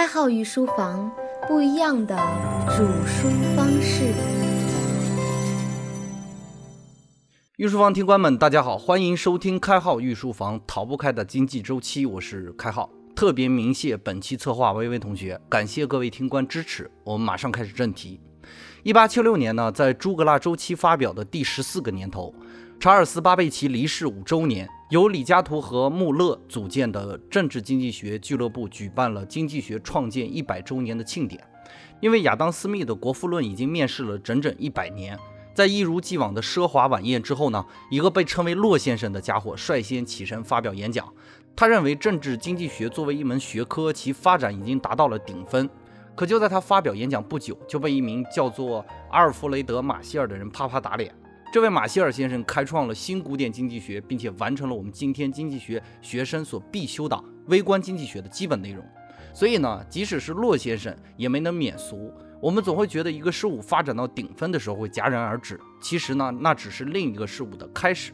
开号御书房，不一样的煮书方式。御书房听官们，大家好，欢迎收听开号御书房逃不开的经济周期，我是开号。特别鸣谢本期策划微微同学，感谢各位听官支持。我们马上开始正题。一八七六年呢，在朱格拉周期发表的第十四个年头。查尔斯·巴贝奇离世五周年，由李嘉图和穆勒组建的政治经济学俱乐部举办了经济学创建一百周年的庆典。因为亚当·斯密的《国富论》已经面世了整整一百年，在一如既往的奢华晚宴之后呢，一个被称为洛先生的家伙率先起身发表演讲。他认为政治经济学作为一门学科，其发展已经达到了顶峰。可就在他发表演讲不久，就被一名叫做阿尔弗雷德·马歇尔的人啪啪打脸。这位马歇尔先生开创了新古典经济学，并且完成了我们今天经济学学生所必修的微观经济学的基本内容。所以呢，即使是洛先生也没能免俗。我们总会觉得一个事物发展到顶峰的时候会戛然而止，其实呢，那只是另一个事物的开始。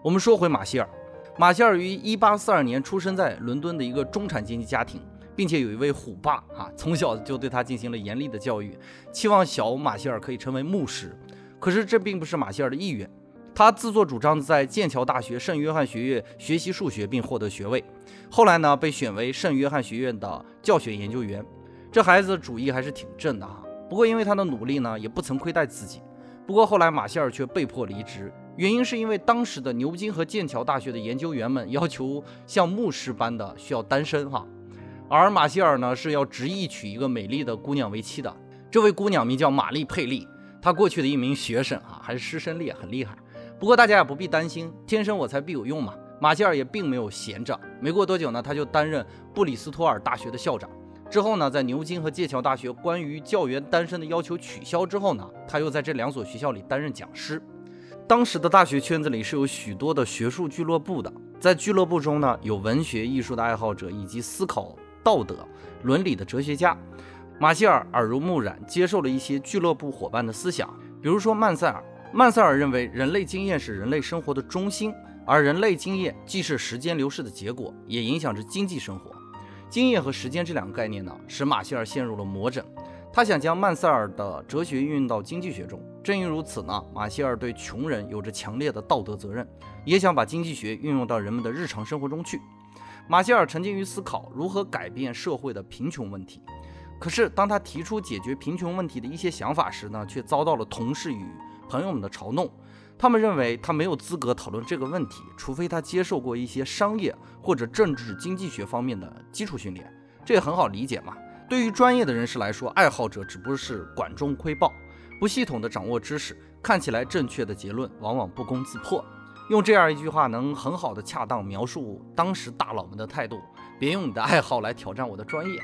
我们说回马歇尔，马歇尔于1842年出生在伦敦的一个中产阶级家庭，并且有一位虎爸啊，从小就对他进行了严厉的教育，期望小马歇尔可以成为牧师。可是这并不是马歇尔的意愿，他自作主张在剑桥大学圣约翰学院学习数学并获得学位，后来呢被选为圣约翰学院的教学研究员。这孩子主意还是挺正的啊。不过因为他的努力呢，也不曾亏待自己。不过后来马歇尔却被迫离职，原因是因为当时的牛津和剑桥大学的研究员们要求像牧师般的需要单身哈，而马歇尔呢是要执意娶一个美丽的姑娘为妻的。这位姑娘名叫玛丽佩利。他过去的一名学生啊，还是师生恋，很厉害。不过大家也不必担心，天生我材必有用嘛。马歇尔也并没有闲着，没过多久呢，他就担任布里斯托尔大学的校长。之后呢，在牛津和剑桥大学关于教员单身的要求取消之后呢，他又在这两所学校里担任讲师。当时的大学圈子里是有许多的学术俱乐部的，在俱乐部中呢，有文学艺术的爱好者以及思考道德伦理的哲学家。马歇尔耳濡目染，接受了一些俱乐部伙伴的思想，比如说曼塞尔。曼塞尔认为，人类经验是人类生活的中心，而人类经验既是时间流逝的结果，也影响着经济生活。经验和时间这两个概念呢，使马歇尔陷入了魔怔。他想将曼塞尔的哲学运用到经济学中。正因如此呢，马歇尔对穷人有着强烈的道德责任，也想把经济学运用到人们的日常生活中去。马歇尔沉浸于思考如何改变社会的贫穷问题。可是，当他提出解决贫穷问题的一些想法时呢，却遭到了同事与朋友们的嘲弄。他们认为他没有资格讨论这个问题，除非他接受过一些商业或者政治经济学方面的基础训练。这也很好理解嘛。对于专业的人士来说，爱好者只不过是管中窥豹，不系统的掌握知识，看起来正确的结论往往不攻自破。用这样一句话，能很好的恰当描述当时大佬们的态度：别用你的爱好来挑战我的专业。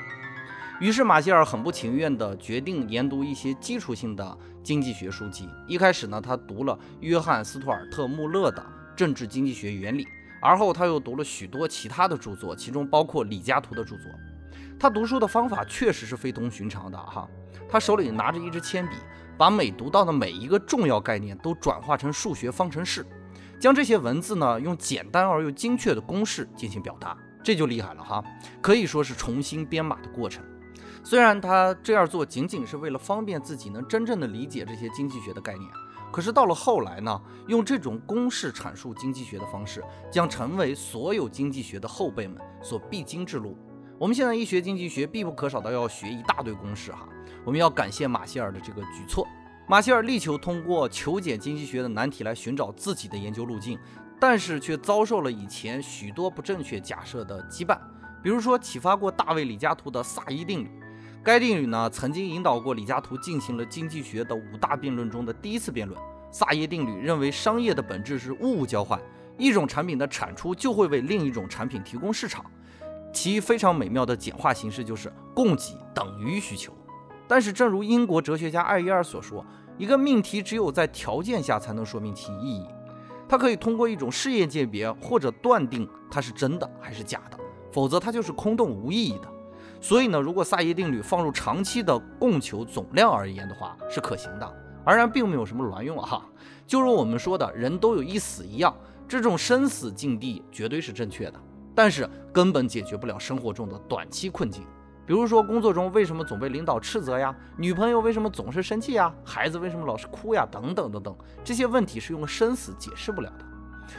于是马歇尔很不情愿地决定研读一些基础性的经济学书籍。一开始呢，他读了约翰·斯图尔特·穆勒的《政治经济学原理》，而后他又读了许多其他的著作，其中包括李嘉图的著作。他读书的方法确实是非同寻常的哈。他手里拿着一支铅笔，把每读到的每一个重要概念都转化成数学方程式，将这些文字呢用简单而又精确的公式进行表达，这就厉害了哈，可以说是重新编码的过程。虽然他这样做仅仅是为了方便自己能真正的理解这些经济学的概念，可是到了后来呢，用这种公式阐述经济学的方式，将成为所有经济学的后辈们所必经之路。我们现在一学经济学，必不可少的要学一大堆公式哈。我们要感谢马歇尔的这个举措。马歇尔力求通过求解经济学的难题来寻找自己的研究路径，但是却遭受了以前许多不正确假设的羁绊，比如说启发过大卫李嘉图的萨伊定律。该定律呢，曾经引导过李嘉图进行了经济学的五大辩论中的第一次辩论。萨耶定律认为，商业的本质是物物交换，一种产品的产出就会为另一种产品提供市场，其非常美妙的简化形式就是供给等于需求。但是，正如英国哲学家艾耶尔所说，一个命题只有在条件下才能说明其意义，它可以通过一种事业鉴别或者断定它是真的还是假的，否则它就是空洞无意义的。所以呢，如果萨耶定律放入长期的供求总量而言的话，是可行的。而然并没有什么卵用哈。就如我们说的，人都有一死一样，这种生死境地绝对是正确的，但是根本解决不了生活中的短期困境。比如说工作中为什么总被领导斥责呀？女朋友为什么总是生气呀？孩子为什么老是哭呀？等等等等，这些问题是用生死解释不了的。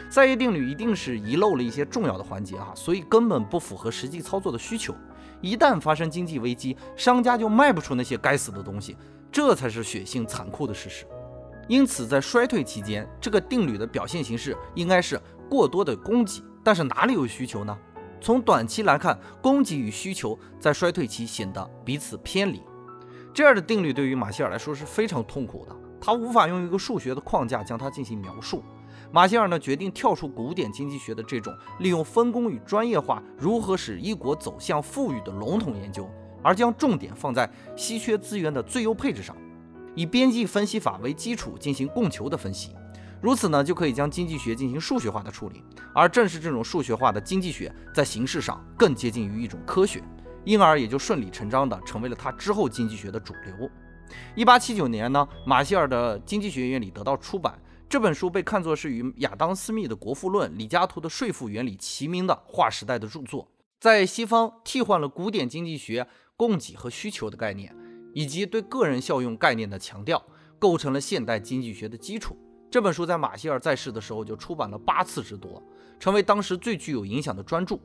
赛义定律一定是遗漏了一些重要的环节哈，所以根本不符合实际操作的需求。一旦发生经济危机，商家就卖不出那些该死的东西，这才是血腥残酷的事实。因此，在衰退期间，这个定律的表现形式应该是过多的供给，但是哪里有需求呢？从短期来看，供给与需求在衰退期显得彼此偏离。这样的定律对于马歇尔来说是非常痛苦的，他无法用一个数学的框架将它进行描述。马歇尔呢决定跳出古典经济学的这种利用分工与专业化如何使一国走向富裕的笼统研究，而将重点放在稀缺资源的最优配置上，以边际分析法为基础进行供求的分析。如此呢，就可以将经济学进行数学化的处理。而正是这种数学化的经济学，在形式上更接近于一种科学，因而也就顺理成章地成为了他之后经济学的主流。一八七九年呢，马歇尔的《经济学原理》得到出版。这本书被看作是与亚当·斯密的《国富论》、李嘉图的《税负原理》齐名的划时代的著作，在西方替换了古典经济学供给和需求的概念，以及对个人效用概念的强调，构成了现代经济学的基础。这本书在马歇尔在世的时候就出版了八次之多，成为当时最具有影响的专著，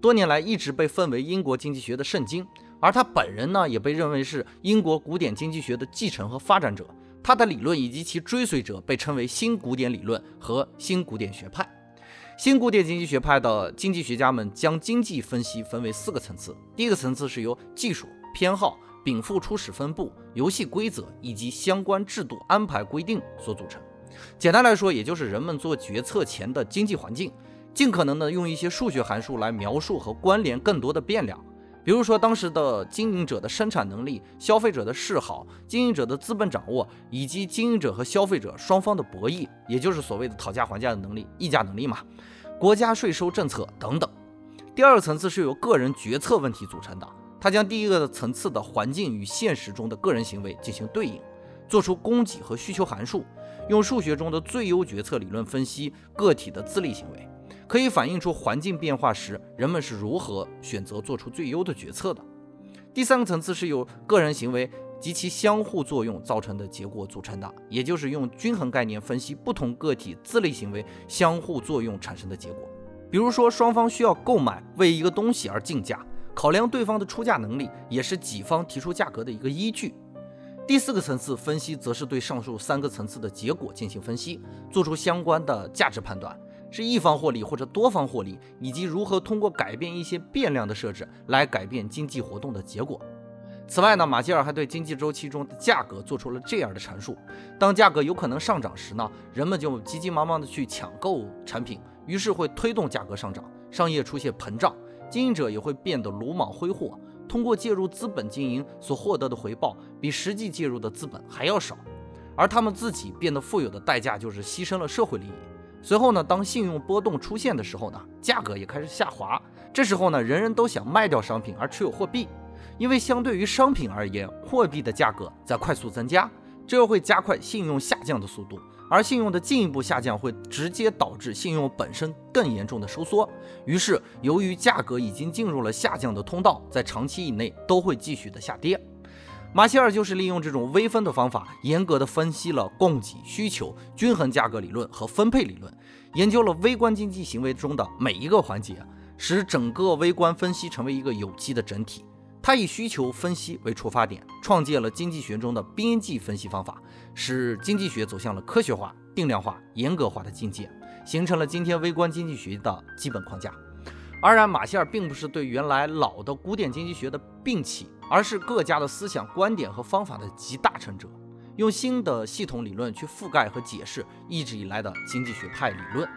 多年来一直被奉为英国经济学的圣经。而他本人呢，也被认为是英国古典经济学的继承和发展者。他的理论以及其追随者被称为新古典理论和新古典学派。新古典经济学派的经济学家们将经济分析分为四个层次。第一个层次是由技术、偏好、禀赋初始分布、游戏规则以及相关制度安排规定所组成。简单来说，也就是人们做决策前的经济环境，尽可能的用一些数学函数来描述和关联更多的变量。比如说，当时的经营者的生产能力、消费者的嗜好、经营者的资本掌握，以及经营者和消费者双方的博弈，也就是所谓的讨价还价的能力、议价能力嘛。国家税收政策等等。第二层次是由个人决策问题组成的，它将第一个层次的环境与现实中的个人行为进行对应，做出供给和需求函数，用数学中的最优决策理论分析个体的自利行为。可以反映出环境变化时人们是如何选择做出最优的决策的。第三个层次是由个人行为及其相互作用造成的结果组成的，也就是用均衡概念分析不同个体自利行为相互作用产生的结果。比如说，双方需要购买为一个东西而竞价，考量对方的出价能力，也是己方提出价格的一个依据。第四个层次分析则是对上述三个层次的结果进行分析，做出相关的价值判断。是一方获利或者多方获利，以及如何通过改变一些变量的设置来改变经济活动的结果。此外呢，马歇尔还对经济周期中的价格做出了这样的阐述：当价格有可能上涨时呢，人们就急急忙忙的去抢购产品，于是会推动价格上涨，商业出现膨胀，经营者也会变得鲁莽挥霍，通过介入资本经营所获得的回报比实际介入的资本还要少，而他们自己变得富有的代价就是牺牲了社会利益。随后呢，当信用波动出现的时候呢，价格也开始下滑。这时候呢，人人都想卖掉商品而持有货币，因为相对于商品而言，货币的价格在快速增加，这又会加快信用下降的速度。而信用的进一步下降会直接导致信用本身更严重的收缩。于是，由于价格已经进入了下降的通道，在长期以内都会继续的下跌。马歇尔就是利用这种微分的方法，严格的分析了供给、需求、均衡价格理论和分配理论，研究了微观经济行为中的每一个环节，使整个微观分析成为一个有机的整体。他以需求分析为出发点，创建了经济学中的边际分析方法，使经济学走向了科学化、定量化、严格化的境界，形成了今天微观经济学的基本框架。当然，马歇尔并不是对原来老的古典经济学的摒弃，而是各家的思想观点和方法的集大成者，用新的系统理论去覆盖和解释一直以来的经济学派理论，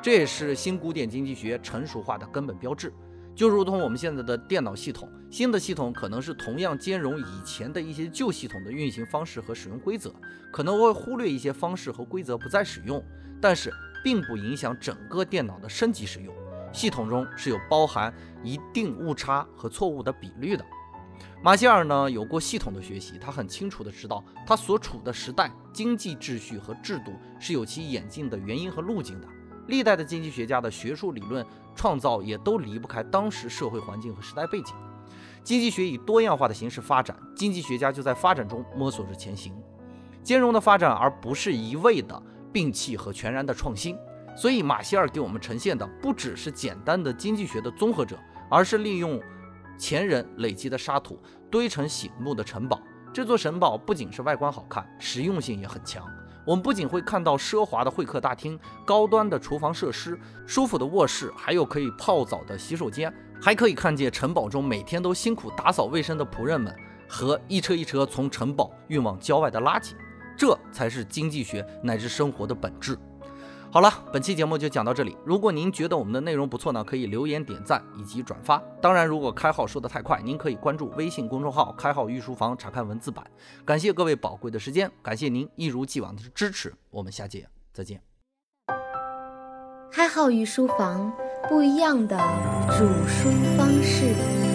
这也是新古典经济学成熟化的根本标志。就如同我们现在的电脑系统，新的系统可能是同样兼容以前的一些旧系统的运行方式和使用规则，可能会忽略一些方式和规则不再使用，但是并不影响整个电脑的升级使用。系统中是有包含一定误差和错误的比率的。马歇尔呢有过系统的学习，他很清楚的知道他所处的时代经济秩序和制度是有其演进的原因和路径的。历代的经济学家的学术理论创造也都离不开当时社会环境和时代背景。经济学以多样化的形式发展，经济学家就在发展中摸索着前行，兼容的发展，而不是一味的摒弃和全然的创新。所以，马歇尔给我们呈现的不只是简单的经济学的综合者，而是利用前人累积的沙土堆成醒目的城堡。这座城堡不仅是外观好看，实用性也很强。我们不仅会看到奢华的会客大厅、高端的厨房设施、舒服的卧室，还有可以泡澡的洗手间，还可以看见城堡中每天都辛苦打扫卫生的仆人们和一车一车从城堡运往郊外的垃圾。这才是经济学乃至生活的本质。好了，本期节目就讲到这里。如果您觉得我们的内容不错呢，可以留言点赞以及转发。当然，如果开号说的太快，您可以关注微信公众号“开号御书房”查看文字版。感谢各位宝贵的时间，感谢您一如既往的支持。我们下节再见。开号御书房，不一样的煮书方式。